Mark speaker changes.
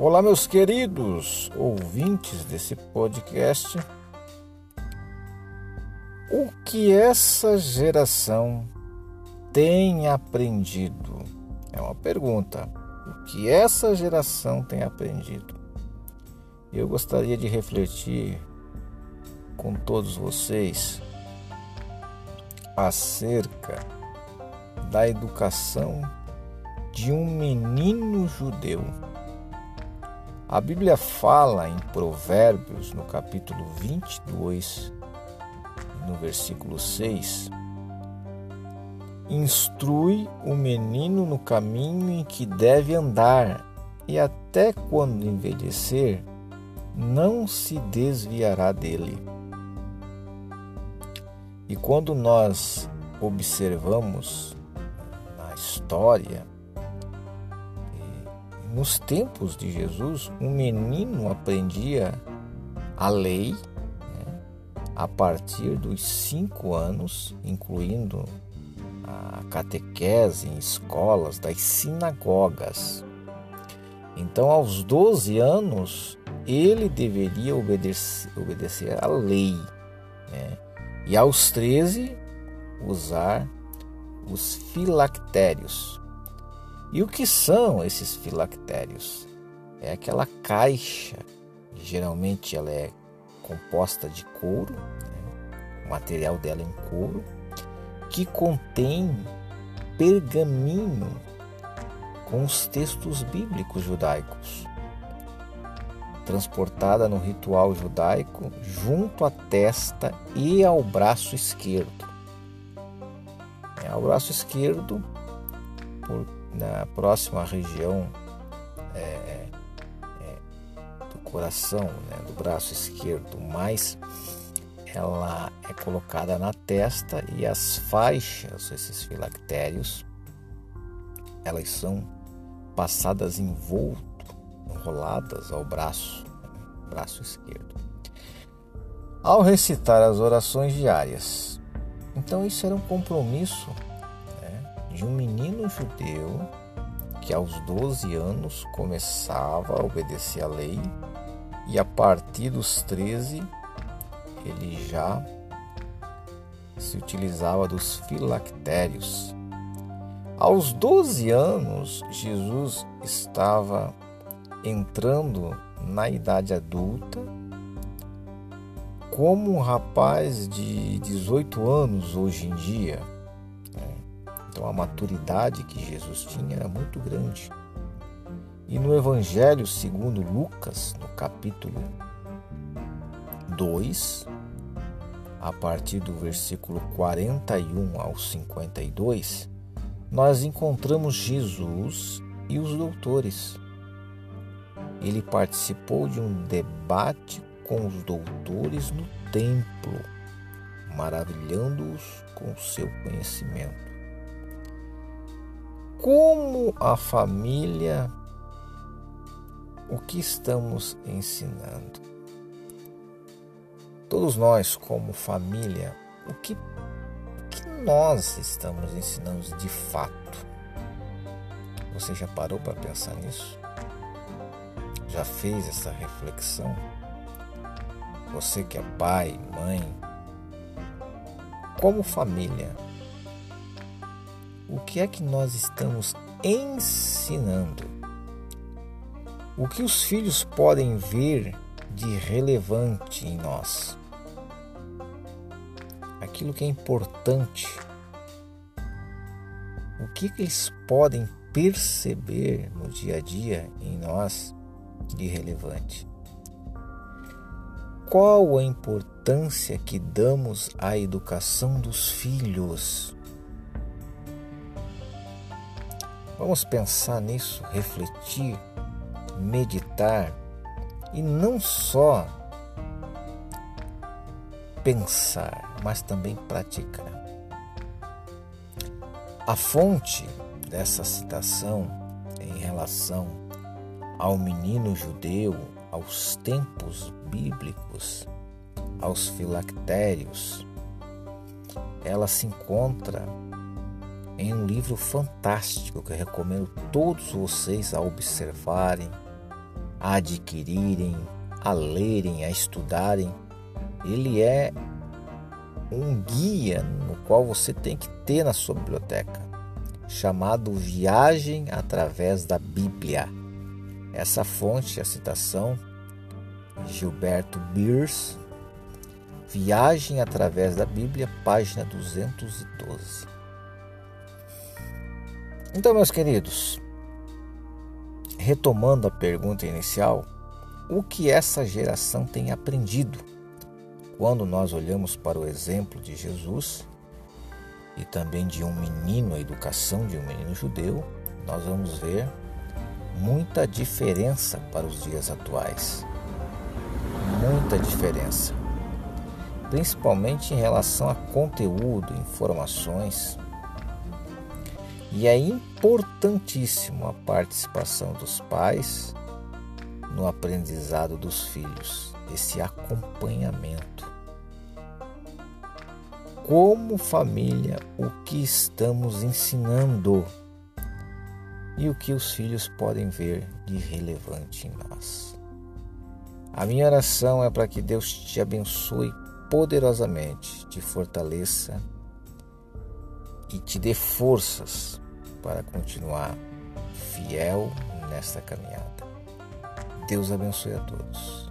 Speaker 1: Olá, meus queridos ouvintes desse podcast. O que essa geração tem aprendido? É uma pergunta. O que essa geração tem aprendido? Eu gostaria de refletir com todos vocês acerca da educação de um menino judeu a Bíblia fala em Provérbios, no capítulo 22, no versículo 6, instrui o menino no caminho em que deve andar, e até quando envelhecer, não se desviará dele. E quando nós observamos na história, nos tempos de Jesus, um menino aprendia a lei né, a partir dos cinco anos, incluindo a catequese em escolas das sinagogas. Então, aos 12 anos, ele deveria obedecer, obedecer à lei. Né? E aos 13, usar os filactérios, e o que são esses filactérios? É aquela caixa, geralmente ela é composta de couro, né? o material dela é em couro, que contém pergaminho com os textos bíblicos judaicos, transportada no ritual judaico junto à testa e ao braço esquerdo. É, ao braço esquerdo, por na próxima região é, é, do coração, né, do braço esquerdo, mas ela é colocada na testa e as faixas, esses filactérios, elas são passadas em volto, enroladas ao braço, braço esquerdo. Ao recitar as orações diárias, então isso era um compromisso de um menino judeu que aos 12 anos começava a obedecer à lei e a partir dos 13 ele já se utilizava dos filactérios. Aos 12 anos, Jesus estava entrando na idade adulta como um rapaz de 18 anos hoje em dia então a maturidade que Jesus tinha era muito grande. E no Evangelho segundo Lucas, no capítulo 2, a partir do versículo 41 ao 52, nós encontramos Jesus e os doutores. Ele participou de um debate com os doutores no templo, maravilhando-os com seu conhecimento como a família, o que estamos ensinando? Todos nós, como família, o que, o que nós estamos ensinando de fato? Você já parou para pensar nisso? Já fez essa reflexão? Você que é pai, mãe, como família, o que é que nós estamos ensinando? O que os filhos podem ver de relevante em nós? Aquilo que é importante. O que, que eles podem perceber no dia a dia em nós de relevante? Qual a importância que damos à educação dos filhos? Vamos pensar nisso, refletir, meditar e não só pensar, mas também praticar. A fonte dessa citação em relação ao menino judeu, aos tempos bíblicos, aos filactérios, ela se encontra em um livro fantástico que eu recomendo todos vocês a observarem, a adquirirem, a lerem, a estudarem. Ele é um guia no qual você tem que ter na sua biblioteca, chamado Viagem através da Bíblia. Essa fonte, a citação, Gilberto Beers, Viagem através da Bíblia, página 212. Então, meus queridos, retomando a pergunta inicial, o que essa geração tem aprendido? Quando nós olhamos para o exemplo de Jesus e também de um menino, a educação de um menino judeu, nós vamos ver muita diferença para os dias atuais. Muita diferença. Principalmente em relação a conteúdo, informações. E é importantíssimo a participação dos pais no aprendizado dos filhos, esse acompanhamento. Como família, o que estamos ensinando e o que os filhos podem ver de relevante em nós. A minha oração é para que Deus te abençoe poderosamente, te fortaleça e te dê forças para continuar fiel nesta caminhada. Deus abençoe a todos.